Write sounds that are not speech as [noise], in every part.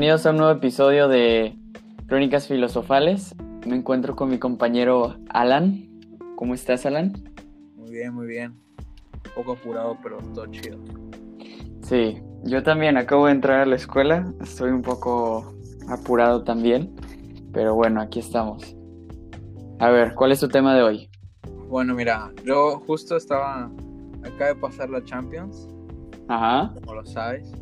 bienvenidos a un nuevo episodio de Crónicas Filosofales. Me encuentro con mi compañero Alan. ¿Cómo estás, Alan? Muy bien, muy bien. Un poco apurado, pero todo chido. Sí, yo también acabo de entrar a la escuela. Estoy un poco apurado también. Pero bueno, aquí estamos. A ver, ¿cuál es tu tema de hoy? Bueno, mira, yo justo estaba acá de pasar la Champions. Ajá. Como lo sabes.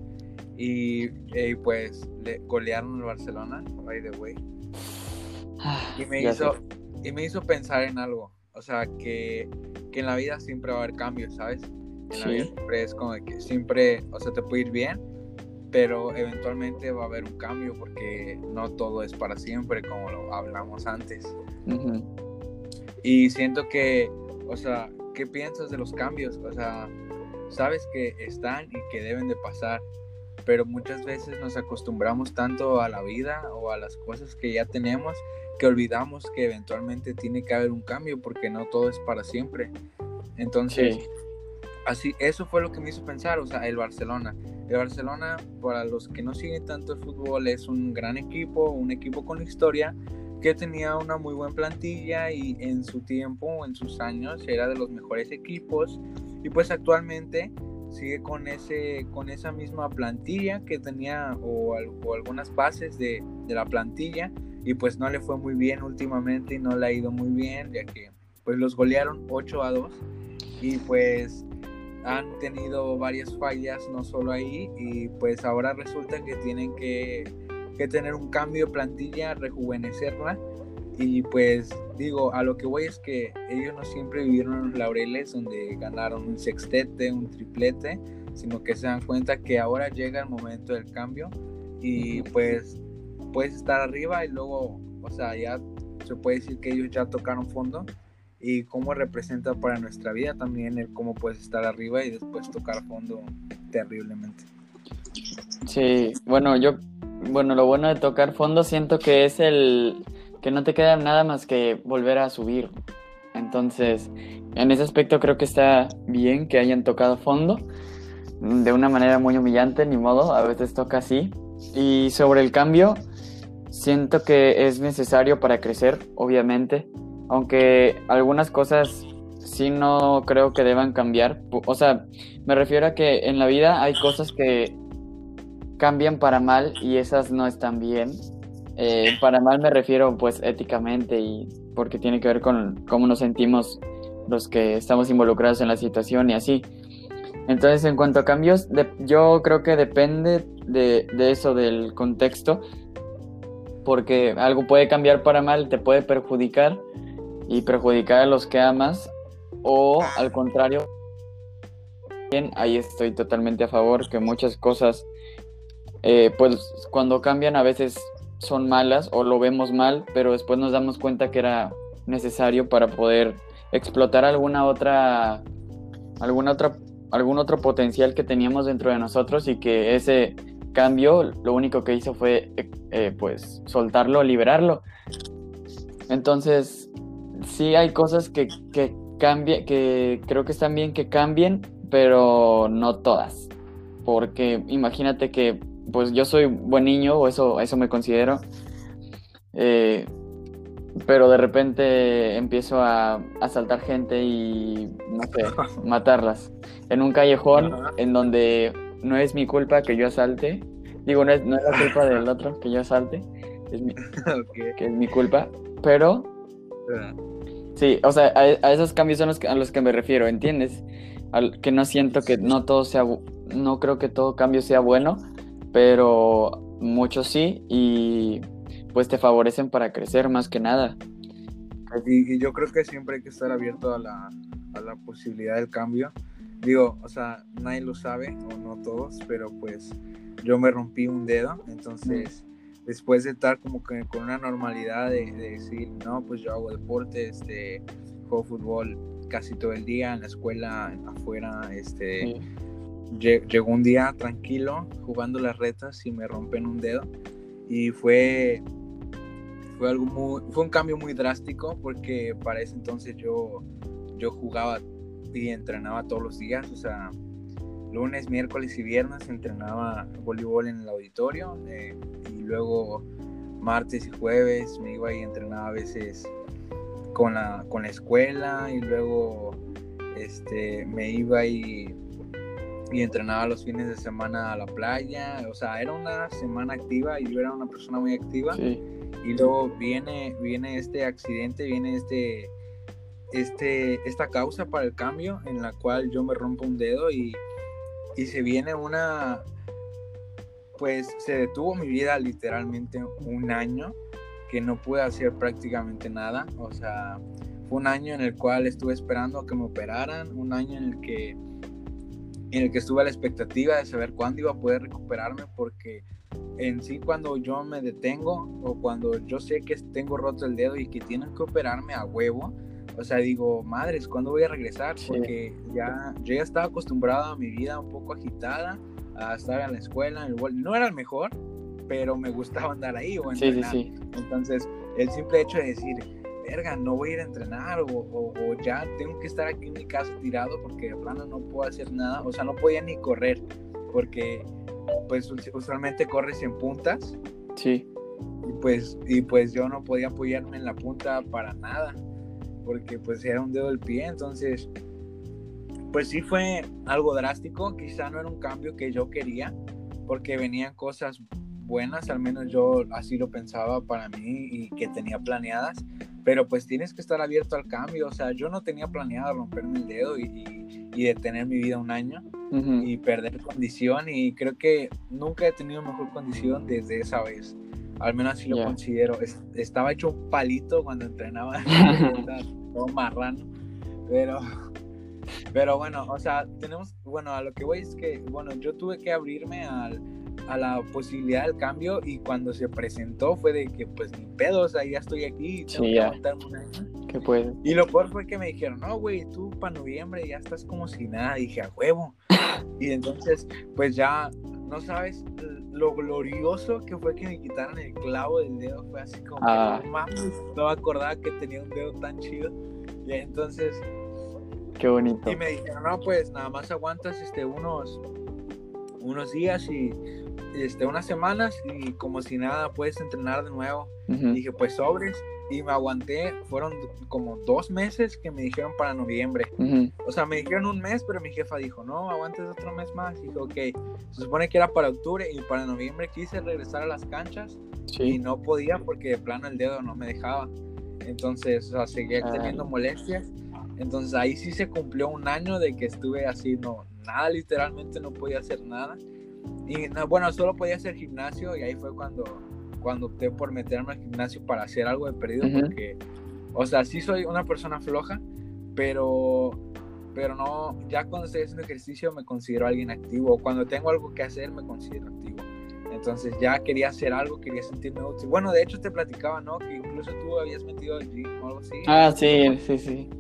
Y, y pues le golearon al Barcelona, by the way. Y me, [sighs] Ya hizo, sé. y me hizo pensar en algo. O sea, que, que en la vida siempre va a haber cambios, ¿sabes? En la Sí. vida siempre es como que siempre, o sea, te puede ir bien, pero eventualmente va a haber un cambio porque no todo es para siempre, como lo hablamos antes. Ujú. Y siento que, o sea, ¿qué piensas de los cambios? O sea, sabes que están y que deben de pasar, pero muchas veces nos acostumbramos tanto a la vida o a las cosas que ya tenemos que olvidamos que eventualmente tiene que haber un cambio porque no todo es para siempre. Entonces, Sí. así, eso fue lo que me hizo pensar, o sea, el Barcelona. El Barcelona, para los que no siguen tanto el fútbol, es un gran equipo, un equipo con historia que tenía una muy buena plantilla y en su tiempo, en sus años, era de los mejores equipos y pues actualmente sigue con ese con esa misma plantilla que tenía o, o algunas bases de, de la plantilla y pues no le fue muy bien últimamente y no le ha ido muy bien ya que pues los golearon 8 a 2 y pues han tenido varias fallas no solo ahí y pues ahora resulta que tienen que, que tener un cambio de plantilla, rejuvenecerla y pues digo, a lo que voy es que ellos no siempre vivieron en los laureles donde ganaron un sextete, un triplete, sino que se dan cuenta que ahora llega el momento del cambio y pues puedes estar arriba y luego, o sea, ya se puede decir que ellos ya tocaron fondo y cómo representa para nuestra vida también el cómo puedes estar arriba y después tocar fondo terriblemente. Sí, bueno, yo, bueno, lo bueno de tocar fondo siento que es el que no te queda nada más que volver a subir. Entonces, en ese aspecto creo que está bien que hayan tocado fondo de una manera muy humillante, ni modo, a veces toca así. Y sobre el cambio, siento que es necesario para crecer, obviamente, aunque algunas cosas sí no creo que deban cambiar. O sea, me refiero a que en la vida hay cosas que cambian para mal y esas no están bien. Eh, para mal me refiero pues éticamente y porque tiene que ver con cómo nos sentimos los que estamos involucrados en la situación y así. Entonces en cuanto a cambios, de- yo creo que depende de, eso, del contexto, porque algo puede cambiar para mal, te puede perjudicar y perjudicar a los que amas, o al contrario, bien, ahí estoy totalmente a favor, que muchas cosas eh, pues cuando cambian a veces son malas o lo vemos mal, pero después nos damos cuenta que era necesario para poder explotar alguna otra, alguna otra, algún otro potencial que teníamos dentro de nosotros y que ese cambio lo único que hizo fue eh, eh, pues soltarlo, liberarlo. Entonces, sí hay cosas que, que que creo que están bien que cambien, pero no todas. Porque imagínate que pues yo soy buen niño, o eso, eso me considero. eh, pero de repente empiezo a asaltar gente y no sé, [laughs] matarlas. En un callejón en donde no es mi culpa que yo asalte. Digo, no es, no es la culpa del [laughs] otro que yo asalte. Es mi, que es mi culpa. Pero Sí, o sea, a, a esos cambios son los que- a los que me refiero, ¿entiendes? Al, que no siento que no todo sea, no creo que todo cambio sea bueno, pero muchos sí y pues te favorecen para crecer más que nada. Y, y yo creo que siempre hay que estar abierto a la, a la posibilidad del cambio. Digo, o sea, nadie lo sabe, o no todos, pero pues yo me rompí un dedo, entonces después de estar como que con una normalidad de, de decir, no, pues yo hago deporte, este, juego fútbol casi todo el día, en la escuela, afuera, este. Lle- llegó un día tranquilo jugando las retas y me rompen un dedo. Y fue fue algo muy fue un cambio muy drástico porque para ese entonces yo yo jugaba y entrenaba todos los días o sea lunes, miércoles y viernes entrenaba voleibol en el auditorio eh, y luego martes y jueves me iba y entrenaba a veces con la, con la escuela y luego este, me iba y, y entrenaba los fines de semana a la playa. O sea, era una semana activa y yo era una persona muy activa. Y luego viene, viene este accidente, viene este, este, esta causa para el cambio en la cual yo me rompo un dedo y, y se viene una, pues se detuvo mi vida literalmente un año que no pude hacer prácticamente nada. O sea, fue un año en el cual estuve esperando a que me operaran, un año en el que en el que estuve a la expectativa de saber cuándo iba a poder recuperarme porque en sí cuando yo me detengo o cuando yo sé que tengo roto el dedo y que tienen que operarme a huevo, o sea, digo, madres, ¿cuándo voy a regresar? Porque ya yo ya estaba acostumbrado a mi vida un poco agitada, a estar en la escuela, en el no era el mejor, pero me gustaba andar ahí o sí, sí. Entonces, el simple hecho de decir, verga, no voy a ir a entrenar o, ya tengo que estar aquí en mi casa tirado porque de plano no puedo hacer nada, o sea, no podía ni correr porque pues usualmente corres en puntas. Sí. Y pues, y pues yo no podía apoyarme en la punta para nada porque pues era un dedo del pie, entonces pues sí fue algo drástico, quizá no era un cambio que yo quería porque venían cosas buenas, al menos yo así lo pensaba para mí y que tenía planeadas, pero pues tienes que estar abierto al cambio, o sea, yo no tenía planeado romperme el dedo y, y, detener mi vida un año y perder condición y creo que nunca he tenido mejor condición desde esa vez, al menos así lo considero, estaba hecho un palito cuando entrenaba, [laughs] todo marrano, pero... Pero bueno, o sea, tenemos, bueno, a lo que voy es que, bueno, yo tuve que abrirme al, a la posibilidad del cambio y cuando se presentó fue de que pues ni pedo, o sea, ya estoy aquí, tengo que aguantar un año. ¿Qué puede? Y lo peor fue que me dijeron, no, güey, tú para noviembre ya estás como si nada, dije, a huevo. [laughs] y entonces, pues ya, no sabes lo glorioso que fue que me quitaran el clavo del dedo, fue así como, ah. no mames, no acordaba que tenía un dedo tan chido. Y entonces... Qué bonito. Y me dijeron, no, pues nada más aguantas este, unos, unos días y este, unas semanas y como si nada puedes entrenar de nuevo. Dije, pues sobres. Y me aguanté, fueron como dos meses que me dijeron para noviembre. O sea, me dijeron un mes, pero mi jefa dijo, no, aguantes otro mes más. Y dije, ok, se supone que era para octubre y para noviembre quise regresar a las canchas y no podía porque de plano el dedo no me dejaba. Entonces, o sea, seguía teniendo molestias. Entonces ahí sí se cumplió un año de que estuve así, no, nada, literalmente no podía hacer nada. Y bueno, solo podía hacer gimnasio y ahí fue cuando, cuando opté por meterme al gimnasio para hacer algo de perdido, porque, o sea, sí soy una persona floja, pero, pero no, ya cuando estoy haciendo ejercicio me considero alguien activo, cuando tengo algo que hacer me considero activo. Entonces ya quería hacer algo, quería sentirme útil. Bueno, de hecho te platicaba, ¿no? Que incluso tú habías metido al gym o algo así. Ah, sí, sí, sí.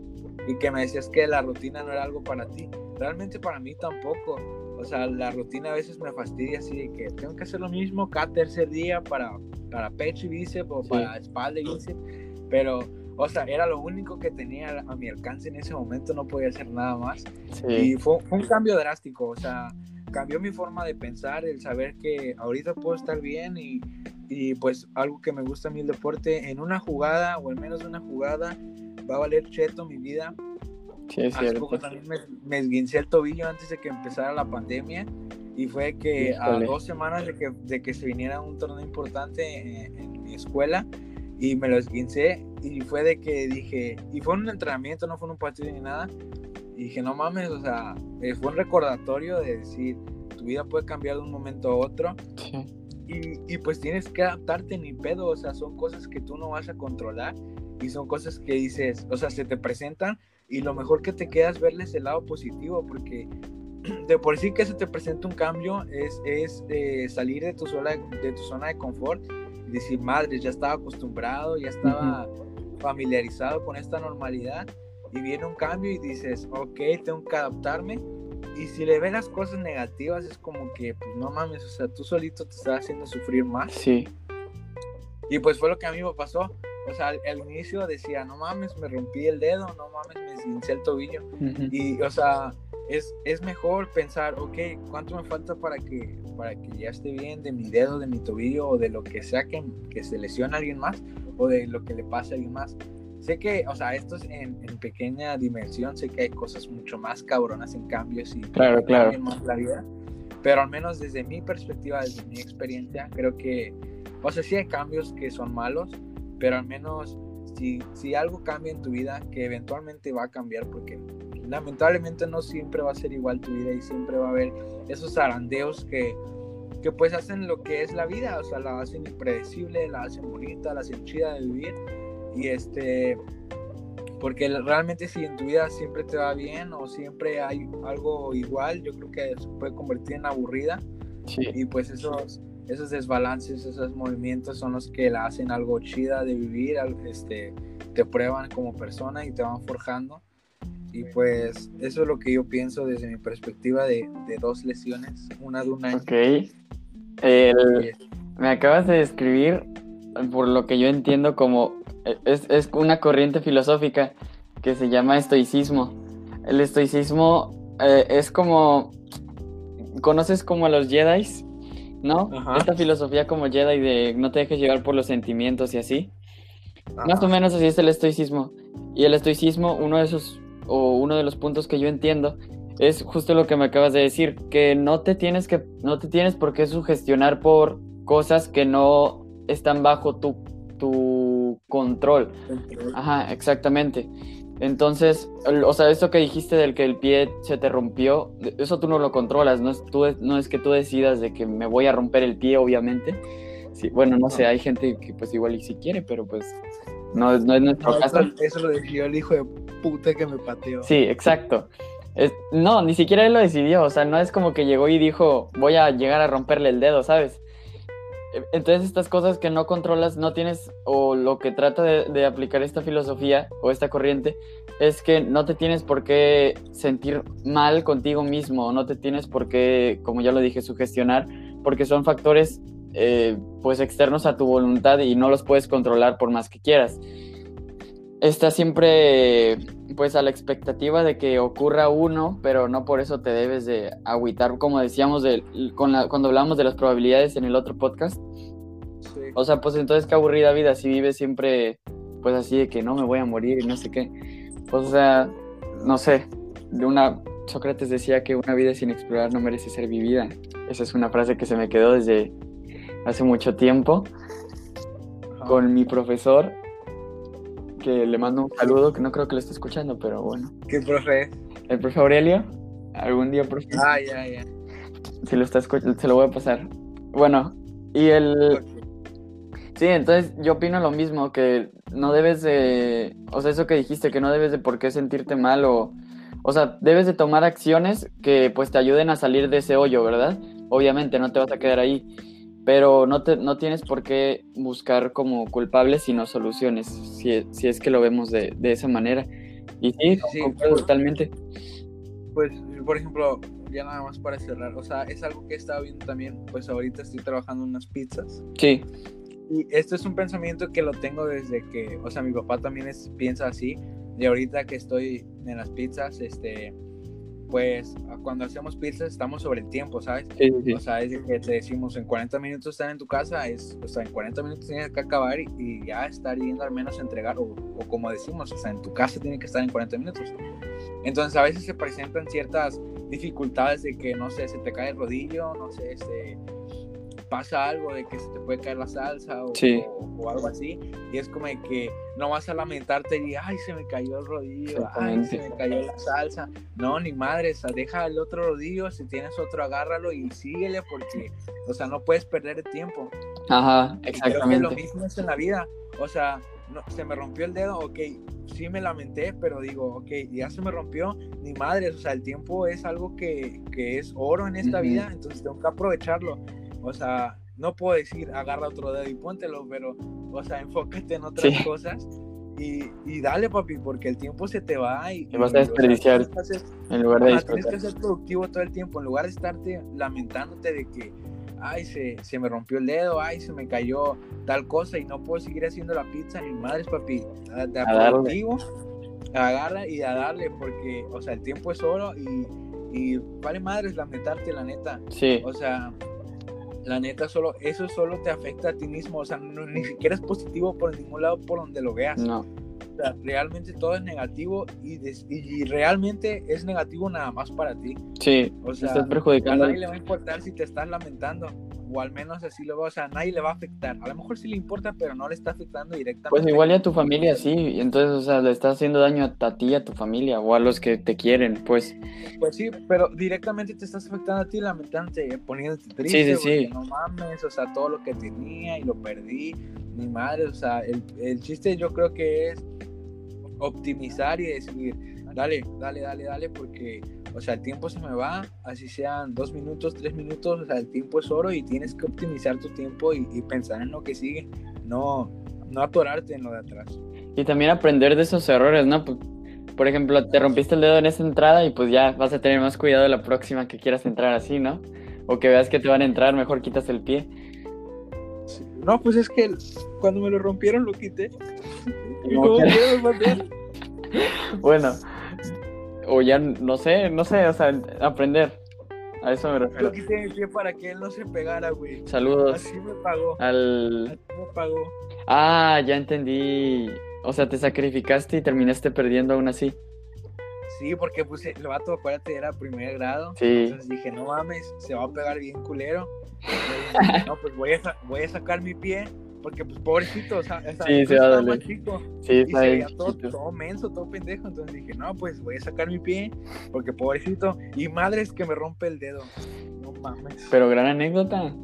Y que me decías que la rutina no era algo para ti. Realmente para mí tampoco o sea, la rutina a veces me fastidia así de que tengo que hacer lo mismo cada tercer día para, para pecho y bíceps o para espalda y bíceps. Pero, o sea, era lo único que tenía a mi alcance en ese momento, no podía hacer nada más. Y fue, un cambio drástico, o sea, cambió mi forma de pensar, el saber que ahorita puedo estar bien y, y pues algo que me gusta a mí el deporte, en una jugada o en menos de una jugada va a valer cheto mi vida Sí, es Hace poco también me, esguincé el tobillo antes de que empezara la pandemia y fue que a dos semanas de que, de que se viniera un torneo importante en, mi escuela y me lo esguincé y fue de que dije, y fue un entrenamiento, no fue un partido ni nada, y dije, no mames, o sea, eh, fue un recordatorio de decir, tu vida puede cambiar de un momento a otro. Y, y, pues tienes que adaptarte ni pedo, o sea, son cosas que tú no vas a controlar y son cosas que dices, o sea, se te presentan y lo mejor que te queda es verles el lado positivo, porque [clears throat] de por sí que se te presenta un cambio es, es eh, salir de tu, zona, de tu zona de confort y decir, madre, ya estaba acostumbrado, ya estaba familiarizado con esta normalidad y viene un cambio y dices, ok, tengo que adaptarme. Y si le ven las cosas negativas es como que, pues no mames, o sea, tú solito te estás haciendo sufrir más. Sí. Y pues fue lo que a mí me pasó. O sea, al, inicio decía, no mames, me rompí el dedo, no mames, me esguincé el tobillo. Y, o sea, es, es mejor pensar, ok, ¿cuánto me falta para que, para que ya esté bien de mi dedo, de mi tobillo o de lo que sea que, que se lesione a alguien más o de lo que le pase a alguien más? Sé que, o sea, esto es en, en pequeña dimensión, sé que hay cosas mucho más cabronas en cambios y Claro, claro. más la vida, pero al menos desde mi perspectiva, desde mi experiencia, creo que, o sea, sí hay cambios que son malos, pero al menos si, si algo cambia en tu vida, que eventualmente va a cambiar, porque lamentablemente no siempre va a ser igual tu vida y siempre va a haber esos zarandeos que, que pues hacen lo que es la vida, o sea, la hacen impredecible, la hacen bonita, la hacen chida de vivir. Y este porque realmente si en tu vida siempre te va bien o siempre hay algo igual, yo creo que se puede convertir en aburrida. Sí. y pues esos esos desbalances, esos movimientos son los que la hacen algo chida de vivir, este te prueban como persona y te van forjando. Y pues eso es lo que yo pienso desde mi perspectiva de, de dos lesiones, una de un año. Ok. El- me acabas de describir, por lo que yo entiendo, como es, es una corriente filosófica que se llama estoicismo. El estoicismo eh, es como. ¿Conoces como a los Jedi? ¿No? Ajá. Esta filosofía como Jedi de no te dejes llevar por los sentimientos y así. Más o menos así es el estoicismo. Y el estoicismo, uno de esos, o uno de los puntos que yo entiendo, es justo lo que me acabas de decir, que no te tienes que, no te tienes por qué sugestionar por cosas que no están bajo tu, tu control. Ajá, exactamente. Entonces, o sea, esto que dijiste del que el pie se te rompió, eso tú no lo controlas, no es, tú, no es que tú decidas de que me voy a romper el pie, obviamente. Sí, bueno, no sé, hay gente que pues igual y si quiere, pero pues no, no es nuestro No, caso. eso, eso lo decidió el hijo de puta que me pateó. Sí, exacto. Es- no, ni siquiera él lo decidió, o sea, no es como que llegó y dijo, voy a llegar a romperle el dedo, ¿sabes? E- Entonces estas cosas que no controlas, no tienes, o lo que trata de, de aplicar esta filosofía o esta corriente, es que no te tienes por qué sentir mal contigo mismo, no te tienes por qué, como ya lo dije, sugestionar, porque son factores eh, pues externos a tu voluntad y no los puedes controlar por más que quieras. Está siempre pues a la expectativa de que ocurra uno, pero no por eso te debes de agüitar, como decíamos de, con la- cuando hablamos de las probabilidades en el otro podcast. Sí. O sea, pues entonces qué aburrida vida si vives siempre pues así de que no me voy a morir y no sé qué. Pues, o sea, no sé, de una Sócrates decía que una vida sin explorar no merece ser vivida. Esa es una frase que se me quedó desde hace mucho tiempo con mi profesor que le mando un saludo que no creo que lo esté escuchando, pero bueno. ¿Qué profe? El profe Aurelio, algún día profe, Ah, ya, ya. si lo está escuchando, se lo voy a pasar. Bueno, y el. Sí, entonces yo opino lo mismo, que no debes de, o sea, eso que dijiste, que no debes de por qué sentirte mal o, o sea, debes de tomar acciones que pues te ayuden a salir de ese hoyo, ¿verdad? Obviamente no te vas a quedar ahí, pero no, te, no tienes por qué buscar como culpables sino soluciones, si, si es que lo vemos de, de esa manera. Y sí, totalmente. Pues, por ejemplo, ya nada más para cerrar, o sea, es algo que he estado viendo también, pues ahorita estoy trabajando en unas pizzas. Sí, Y esto es un pensamiento que lo tengo desde que, o sea, mi papá también es, piensa así. Y ahorita que estoy en las pizzas, este, pues cuando hacemos pizzas estamos sobre el tiempo, ¿sabes? sí, sí, O sea, es que te decimos en 40 minutos estar en tu casa, es, o sea, en 40 minutos tienes que acabar y, y ya estar yendo al menos a entregar, o, o como decimos, o sea, en tu casa tiene que estar en 40 minutos. Entonces a veces se presentan ciertas dificultades de que, no sé, se te cae el rodillo, no sé, este, pasa algo de que se te puede caer la salsa o, Sí. o- o algo así, y es como de que no vas a lamentarte y, ay, se me cayó el rodillo, ay, se me cayó la salsa. No, ni madre, o sea, deja el otro rodillo, si tienes otro, agárralo y síguele porque, o sea, no puedes perder el tiempo. ajá, Y Creo que exactamente. lo mismo es en la vida. O sea, no, se me rompió el dedo, ok, sí me lamenté, pero digo, ok, ya se me rompió, ni madres, o sea, el tiempo es algo que, que es oro en esta Ujú. vida, entonces tengo que aprovecharlo. O sea, no puedo decir agarra otro dedo y póntelo, pero, o sea, [laughs] enfócate en otras Sí. cosas y, y dale, papi, porque el tiempo se te va y, Te vas y, a o sea, desperdiciar. que hacer- En lugar de Ajá, tienes que ser productivo todo el tiempo, en lugar de estarte lamentándote de que, ay, se, se me rompió el dedo, ay, se me cayó tal cosa y no puedo seguir haciendo la pizza, ni madres, papi. A, de A darle. productivo, agarra y a darle, porque, o sea, el tiempo es oro y, y vale madres lamentarte, la neta. Sí. O sea, la neta, solo, eso solo te afecta a ti mismo. O sea, no- ni siquiera es positivo por ningún lado por donde lo veas. No. O sea, realmente todo es negativo y, des- y realmente es negativo nada más para ti. Sí. O sea, estás a nadie le va a importar si te estás lamentando. O al menos así lo va. O sea, a nadie le va a afectar. A lo mejor sí le importa, pero no le está afectando directamente. Pues igual y a tu familia, sí. Entonces, o sea, le estás haciendo daño a, ti a tu familia o a los que te quieren, pues. Pues sí, pero directamente te estás afectando a ti, lamentándote, poniéndote triste. Sí, sí, sí. porque No mames, o sea, todo lo que tenía y lo perdí. Mi madre, o sea, el, el chiste yo creo que es optimizar y decir, dale, dale, dale, dale, porque, o sea, el tiempo se me va, así sean dos minutos, tres minutos, o sea, el tiempo es oro y tienes que optimizar tu tiempo y, y pensar en lo que sigue, no, no atorarte en lo de atrás. Y también aprender de esos errores, ¿no? Pues, por ejemplo, te rompiste el dedo en esa entrada y pues ya vas a tener más cuidado la próxima que quieras entrar así, ¿no? O que veas que te van a entrar, mejor quitas el pie. No, pues es que cuando me lo rompieron lo quité. [laughs] Mandé. [laughs] Bueno, o ya no sé, no sé, o sea, aprender. A eso me refiero. Lo quité mi pie para que él no se pegara, güey. Saludos Así me pagó. al... Así me pagó. Ah, ya entendí. O sea, te sacrificaste y terminaste perdiendo aún así. Sí, porque pues el vato, acuérdate, era primer grado. Sí. Entonces dije, no mames, se va a pegar bien culero. No, pues voy a, voy a sacar mi pie. Porque pues pobrecito, o sea, o sea, Sí, se va a estaba doler. más chico. Sí, Y está se bien veía todo, menso, todo pendejo. Entonces dije, no, pues voy a sacar mi pie. Porque pobrecito. Y madres que me rompe el dedo. No mames. Pero gran anécdota.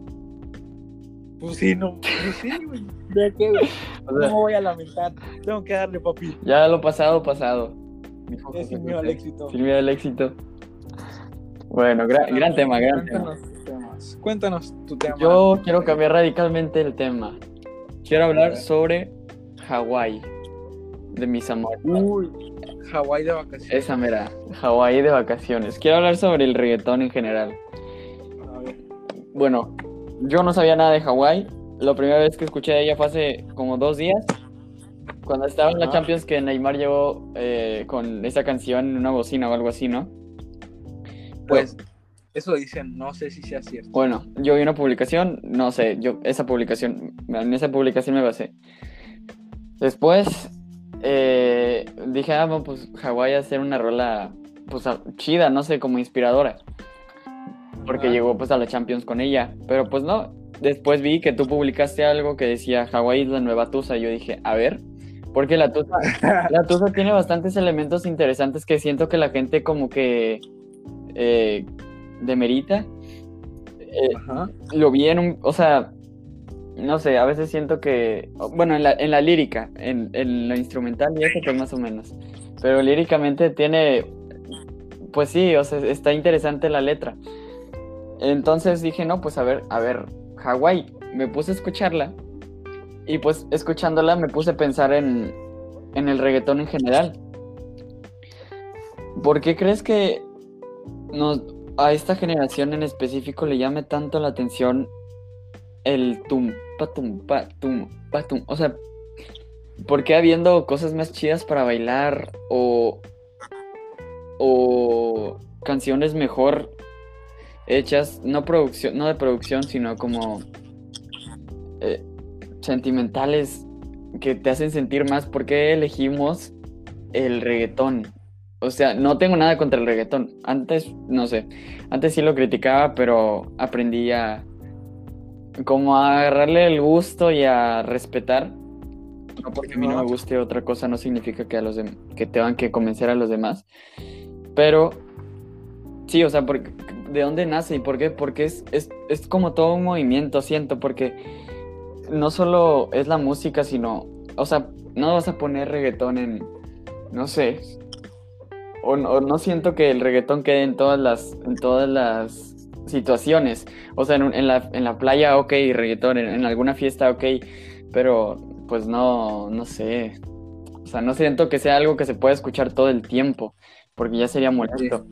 Pues sí, no. Pues sí, güey. [laughs] ¿De qué, güey? O No sea, me voy a lamentar. Tengo que darle, papi. ya lo pasado, pasado. Es sin miedo al éxito. Sin miedo al éxito. Bueno, gran, gran tema, gran tema. Cuéntanos tus temas. Cuéntanos tu tema. Yo quiero cambiar radicalmente el tema. Quiero hablar sobre Hawái. De mis amores. Uy, Hawái de vacaciones. Esa mera. Hawái de vacaciones. Quiero hablar sobre el reggaetón en general. A ver. Bueno, yo no sabía nada de Hawái. La primera vez que escuché de ella fue hace como dos días. Cuando estaba en la. Champions que Neymar llegó eh, con esa canción en una bocina o algo así, ¿no? Pues, eso dicen, no sé si sea cierto. Bueno, yo vi una publicación, no sé, yo esa publicación, en esa publicación me basé. Después eh, dije, ah, bueno, pues Hawái a hacer una rola pues chida, no sé, como inspiradora. Porque llegó pues a la Champions con ella, pero pues no. Después vi que tú publicaste algo que decía Hawái es la nueva Tusa y yo dije, a ver, porque la Tusa, [laughs] la Tusa tiene bastantes elementos interesantes que siento que la gente como que eh, demerita. Eh, Ajá. lo vi en un, o sea, no sé, a veces siento que, bueno, en la, en la lírica, en, en la instrumental y eso pues más o menos, pero líricamente tiene, pues sí, o sea, está interesante la letra. Entonces dije, no, pues a ver, a ver, Hawái, me puse a escucharla y pues escuchándola me puse a pensar en, en el reggaetón en general. ¿Por qué crees que nos, a esta generación en específico le llame tanto la atención el tum, patum, patum, patum? O sea, ¿por qué habiendo cosas más chidas para bailar o, o canciones mejor hechas, no, producción, no de producción, sino como eh, sentimentales que te hacen sentir más? ¿Por qué elegimos el reggaetón? O sea, no tengo nada contra el reggaetón. Antes, no sé, antes sí lo criticaba, pero aprendí a como a agarrarle el gusto y a respetar. No porque a mí no me guste otra cosa no significa que a los que tengan que convencer a los demás. Pero sí, o sea, porque, ¿de dónde nace y por qué? Porque es, es, es como todo un movimiento, siento, porque no solo es la música, sino, o sea, no vas a poner reggaetón en, no sé, o, no- o no siento que el reggaetón quede en todas las, en todas las situaciones. O sea, en, en la, en la playa, ok, reggaetón, en, en alguna fiesta, ok, pero pues no, no sé. O sea, no siento que sea algo que se pueda escuchar todo el tiempo, porque ya sería molesto.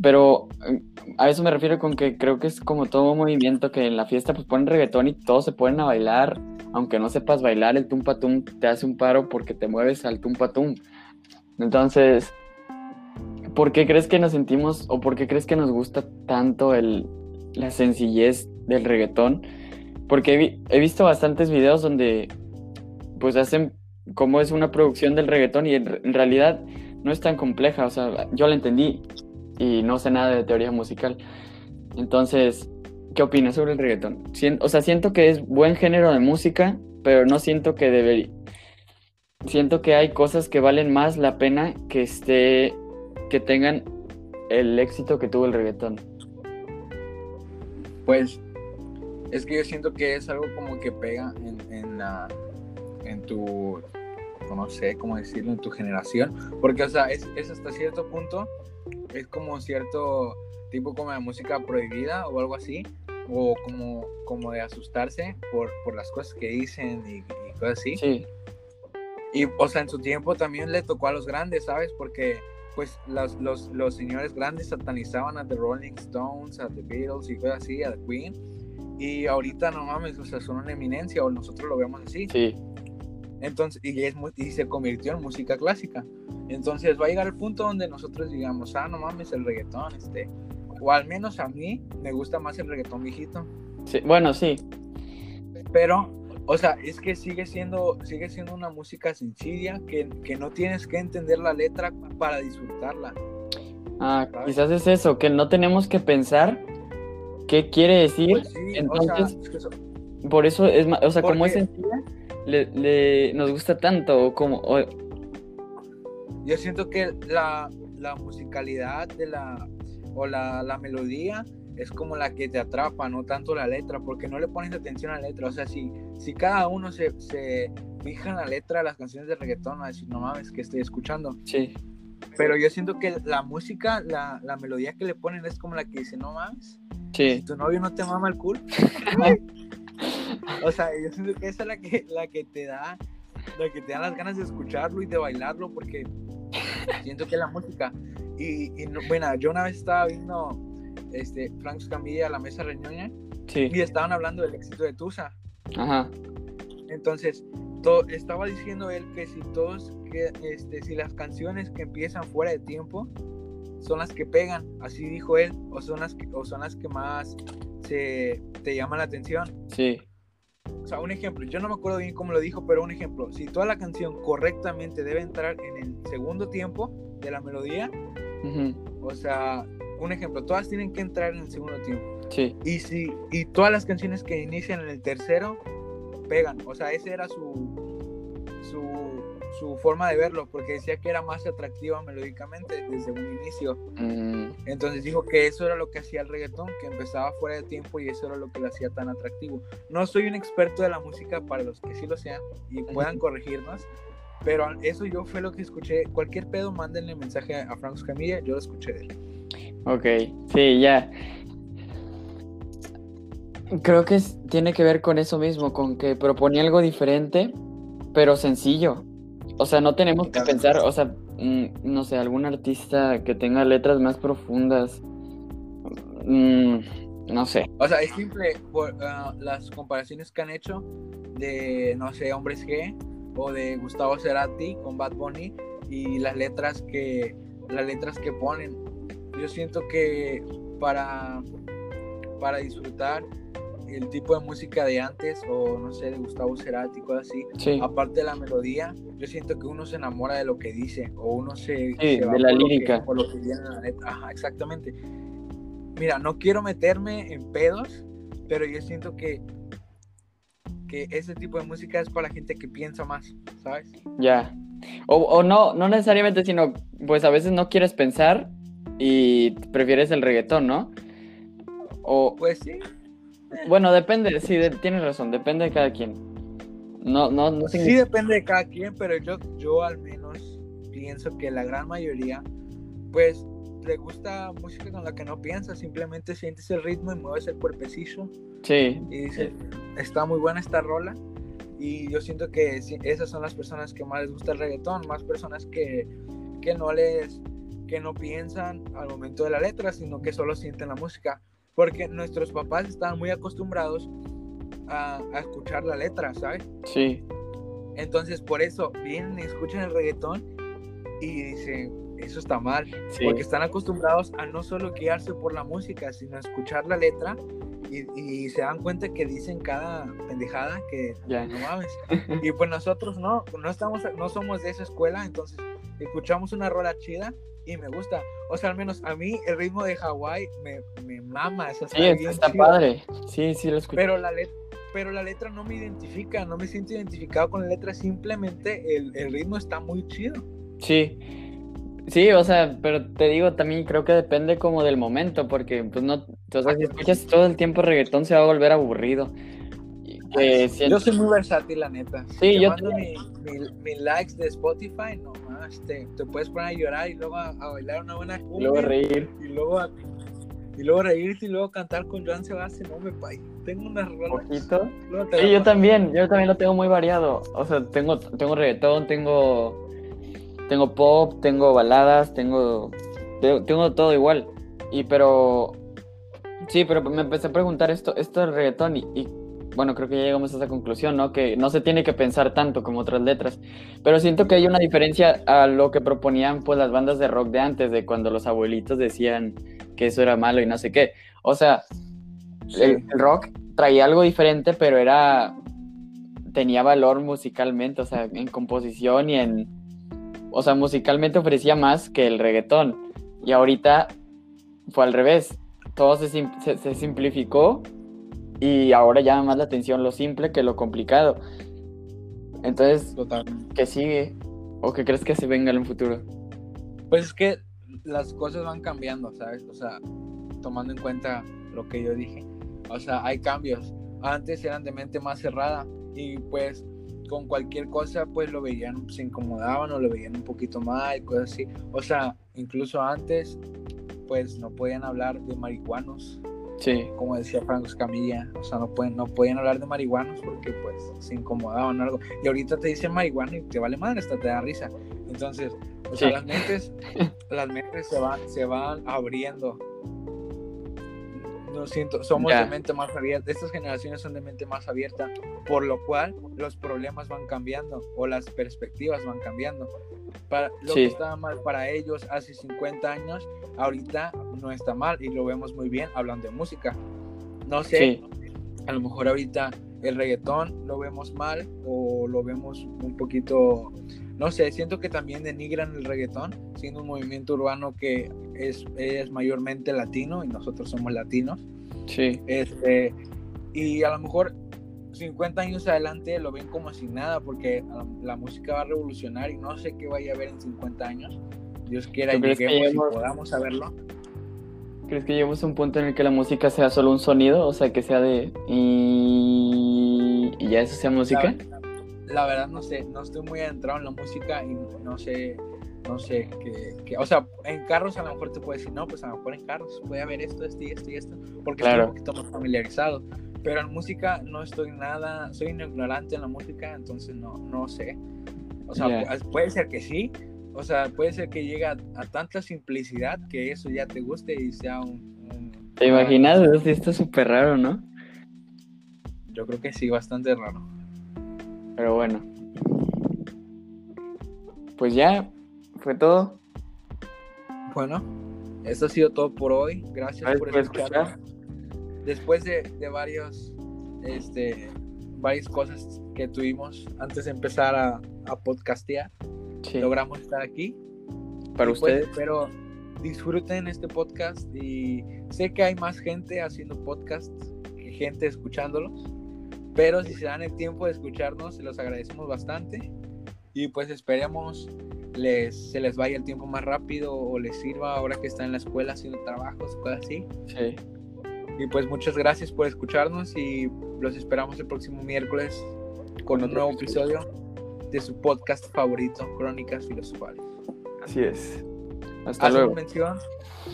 Pero eh, a eso me refiero con que creo que es como todo movimiento que en la fiesta pues ponen reggaetón y todos se ponen a bailar, aunque no sepas bailar, el tumpa tum te hace un paro porque te mueves al tumpa tum. Entonces, ¿por qué crees que nos sentimos o por qué crees que nos gusta tanto el, la sencillez del reggaetón? Porque he, vi- he visto bastantes videos donde pues hacen cómo es una producción del reggaetón y en, en realidad no es tan compleja, o sea, yo la entendí y no sé nada de teoría musical. Entonces, ¿qué opinas sobre el reggaetón? O sea, siento que es buen género de música, pero no siento que debería... Siento que hay cosas que valen más la pena que esté... que tengan el éxito que tuvo el reggaetón. Pues es que yo siento que es algo como que pega en, en, la- en tu, no sé cómo decirlo, en tu generación. Porque, o sea, es, es hasta cierto punto, es como cierto tipo como de música prohibida o algo así. O como, como de asustarse por, por las cosas que dicen y, y cosas así. Sí, Y, o sea, en su tiempo también le tocó a los grandes, ¿sabes? Porque, pues, los, los, los señores grandes satanizaban a The Rolling Stones, a The Beatles y cosas así, a The Queen. Y ahorita, no mames, o sea, son una eminencia, o nosotros lo vemos así. sí, Entonces, y, es, y se convirtió en música clásica. Entonces, va a llegar el punto donde nosotros digamos, ah, no mames, el reggaetón, este. O al menos a mí me gusta más el reggaetón viejito. sí. Bueno, sí, Pero, o sea, es que sigue siendo, sigue siendo una música sencilla que, que no tienes que entender la letra para disfrutarla. Ah, ¿Sabes? quizás es eso, que no tenemos que pensar qué quiere decir. Pues sí, entonces, o sea, es que eso- por eso es más, o sea, como es sencilla, le, le- nos gusta tanto, o como, o- yo siento que la, la musicalidad de la, o la, la melodía es como la que te atrapa, no tanto la letra, porque no le pones atención a la letra. O sea, si, si cada uno se, se fija en la letra de las canciones de reggaetón, va a decir, no mames, que estoy escuchando. sí, Pero yo siento que la música, la, la melodía que le ponen es como la que dice, no mames, sí, tu novio no te mama el culo. [laughs] o sea, yo siento que esa es la que, la que te da, la que te da las ganas de escucharlo y de bailarlo, porque siento que la música. Y, y no- bueno, yo una vez estaba viendo este, Frank Scamilla, la mesa reñoña, sí, y estaban hablando del éxito de Tusa. ajá, Entonces, to- estaba diciendo él que si todos, que, este, si las canciones que empiezan fuera de tiempo son las que pegan, así dijo él, o son las que, o son las que más se, te llaman la atención. sí, O sea, un ejemplo, yo no me acuerdo bien cómo lo dijo, pero un ejemplo, si toda la canción correctamente debe entrar en el segundo tiempo de la melodía, o sea, un ejemplo, todas tienen que entrar en el segundo tiempo. sí, Y si y todas las canciones que inician en el tercero pegan, o sea, esa era su su, su forma de verlo, porque decía que era más atractiva melódicamente desde un inicio. mm, Entonces dijo que eso era lo que hacía el reggaetón, que empezaba fuera de tiempo y eso era lo que lo hacía tan atractivo. No soy un experto de la música para los que sí lo sean y puedan corregirnos, pero eso yo fue lo que escuché. Cualquier pedo, mándenle mensaje a Frank Camilla, yo lo escuché de él. Ok, sí, ya. Creo que es- tiene que ver con eso mismo, con que proponía algo diferente, pero sencillo. O sea, no tenemos que pensar, o sea, mm, no sé, algún artista que tenga letras más profundas. mm, no sé. O sea, es simple por ah, las comparaciones que han hecho de, no sé, Hombres G o de Gustavo Cerati con Bad Bunny y las letras que las letras que ponen. Yo siento que para para disfrutar el tipo de música de antes o no sé, de Gustavo Cerati cosas así, Sí, aparte de la melodía, yo siento que uno se enamora de lo que dice o uno se, Sí, se va de la lírica. por lo que viene en la letra. Ajá, exactamente. Mira, no quiero meterme en pedos, pero yo siento que que ese tipo de música es para la gente que piensa más, ¿sabes? ya. O, o no, no necesariamente, sino, pues a veces no quieres pensar y prefieres el reggaetón, ¿no? O, Pues sí. bueno, depende, sí, de- tienes razón, depende de cada quien. No, no, no Sí significa- depende de cada quien, pero yo, yo al menos pienso que la gran mayoría, pues, le gusta música con la que no piensas, simplemente sientes el ritmo y mueves el cuerpecillo Sí, y dices, está muy buena esta rola. Y yo siento que esas son las personas que más les gusta el reggaetón, más personas que, que no les, que no piensan al momento de la letra, sino que solo sienten la música. Porque nuestros papás estaban muy acostumbrados a, a escuchar la letra, ¿sabes? sí, Entonces, por eso vienen y escuchan el reggaetón y dicen, eso está mal, Sí. porque están acostumbrados a no solo guiarse por la música, sino a escuchar la letra y, y se dan cuenta que dicen cada pendejada que Ya. no mames. Y pues nosotros no, no estamos, no somos de esa escuela, entonces escuchamos una rola chida y me gusta. O sea, al menos a mí el ritmo de Hawái me, me mama, eso está Sí, bien está chido. padre. Sí, sí, lo escuché. Pero la letra pero la letra no me identifica, no me siento identificado con la letra, simplemente el, el ritmo está muy chido. Sí. Sí, o sea, pero te digo, también creo que depende como del momento, porque pues no, o sea, si escuchas todo el tiempo reggaetón se va a volver aburrido. Y que siento- Yo soy muy versátil, la neta. Si Sí, te yo mando mi, mi, mi likes de Spotify, no más, te, te puedes poner a llorar y luego a, a bailar una buena y cumbia. luego reír. y luego a- y luego reírte y luego cantar con Joan Sebastián, no me pay. Tengo unas rolas. Poquito. Sí, yo también, yo también lo tengo muy variado. O sea, tengo, tengo reggaetón, tengo, tengo pop, tengo baladas, tengo, tengo, tengo todo igual. Y pero, sí, pero me empecé a preguntar esto, esto del reggaetón y, y, bueno, creo que ya llegamos a esa conclusión, ¿no? Que no se tiene que pensar tanto como otras letras. Pero siento que hay una diferencia a lo que proponían pues las bandas de rock de antes, de cuando los abuelitos decían que eso era malo y no sé qué. O sea, Sí. el, el rock traía algo diferente, pero era. tenía valor musicalmente, o sea, en composición y en. O sea, musicalmente ofrecía más que el reggaetón. Y ahorita fue al revés. Todo se, sim- se- se simplificó y ahora llama más la atención lo simple que lo complicado. Entonces, Total. ¿qué sigue? ¿O qué crees que se venga en un futuro? Pues es que las cosas van cambiando, ¿sabes? O sea, tomando en cuenta lo que yo dije. O sea, hay cambios. Antes eran de mente más cerrada y pues con cualquier cosa pues lo veían, se incomodaban o lo veían un poquito mal, cosas así. O sea, incluso antes pues no podían hablar de marihuanos, Sí, como decía Franco Escamilla. O sea, no pueden, no podían hablar de marihuanos porque pues se incomodaban o algo. Y ahorita te dicen marihuana y te vale madre, hasta te da risa. Entonces, o sea, Sí. las mentes, [laughs] las mentes se van, se van abriendo. No siento, somos de mente más abierta. Estas generaciones son de mente más abierta, por lo cual los problemas van cambiando o las perspectivas van cambiando. Para lo Sí. que estaba mal para ellos hace 50 años, ahorita no está mal y lo vemos muy bien hablando de música. No sé, sí, a lo mejor ahorita el reggaetón lo vemos mal o lo vemos un poquito, no sé, siento que también denigran el reggaetón, siendo un movimiento urbano que es, es mayormente latino y nosotros somos latinos. sí. Este, y a lo mejor 50 años adelante lo ven como si nada porque la, la música va a revolucionar y no sé qué vaya a haber en 50 años. Dios quiera ¿Tú y crees que lleguemos lleguemos- y podamos saberlo. ¿Crees que lleguemos a un punto en el que la música sea solo un sonido? O sea, que sea de... Y, y ya eso sea música. La, la verdad no sé, no estoy muy adentrado en la música y no sé, no sé qué, qué- o sea, en carros a lo mejor te puedes decir, no, pues a lo mejor en carros puede haber esto, esto y esto y esto, porque Claro. estoy un poquito más familiarizado, pero en música no estoy nada, soy ignorante en la música, entonces no, no sé, o sea, puede ser que sí, o sea, puede ser que llegue a, a tanta simplicidad que eso ya te guste y sea un... un- ¿Te imaginas? Sí está súper raro, ¿no? Yo creo que sí, bastante raro. Pero bueno. Pues ya, fue todo. Bueno, eso ha sido todo por hoy. Gracias Gracias por por escuchar. Después de, de varios, este, varias cosas que tuvimos antes de empezar a, a podcastear, Sí, logramos estar aquí. para pues, ustedes. espero disfruten este podcast y sé que hay más gente haciendo podcasts que gente escuchándolos, pero si se dan el tiempo de escucharnos, se los agradecemos bastante y pues esperemos les, se les vaya el tiempo más rápido o les sirva ahora que están en la escuela haciendo trabajos, cosas así. Sí. Y pues muchas gracias por escucharnos y los esperamos el próximo miércoles con un nuevo episodio. de su podcast favorito, Crónicas Filosofales. Así es. Hasta luego. mención,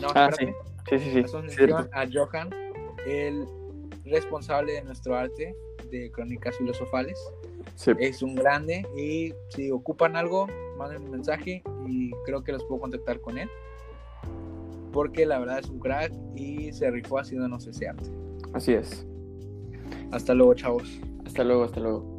no, Ah, Sí, sí, sí. mención a Johan, el responsable de nuestro arte de Crónicas Filosofales. Sí. Es un grande y si ocupan algo, manden un mensaje y creo que los puedo contactar con él. Porque la verdad es un crack y se rifó haciéndonos ese arte. Así es. Hasta luego, chavos. Hasta luego, hasta luego.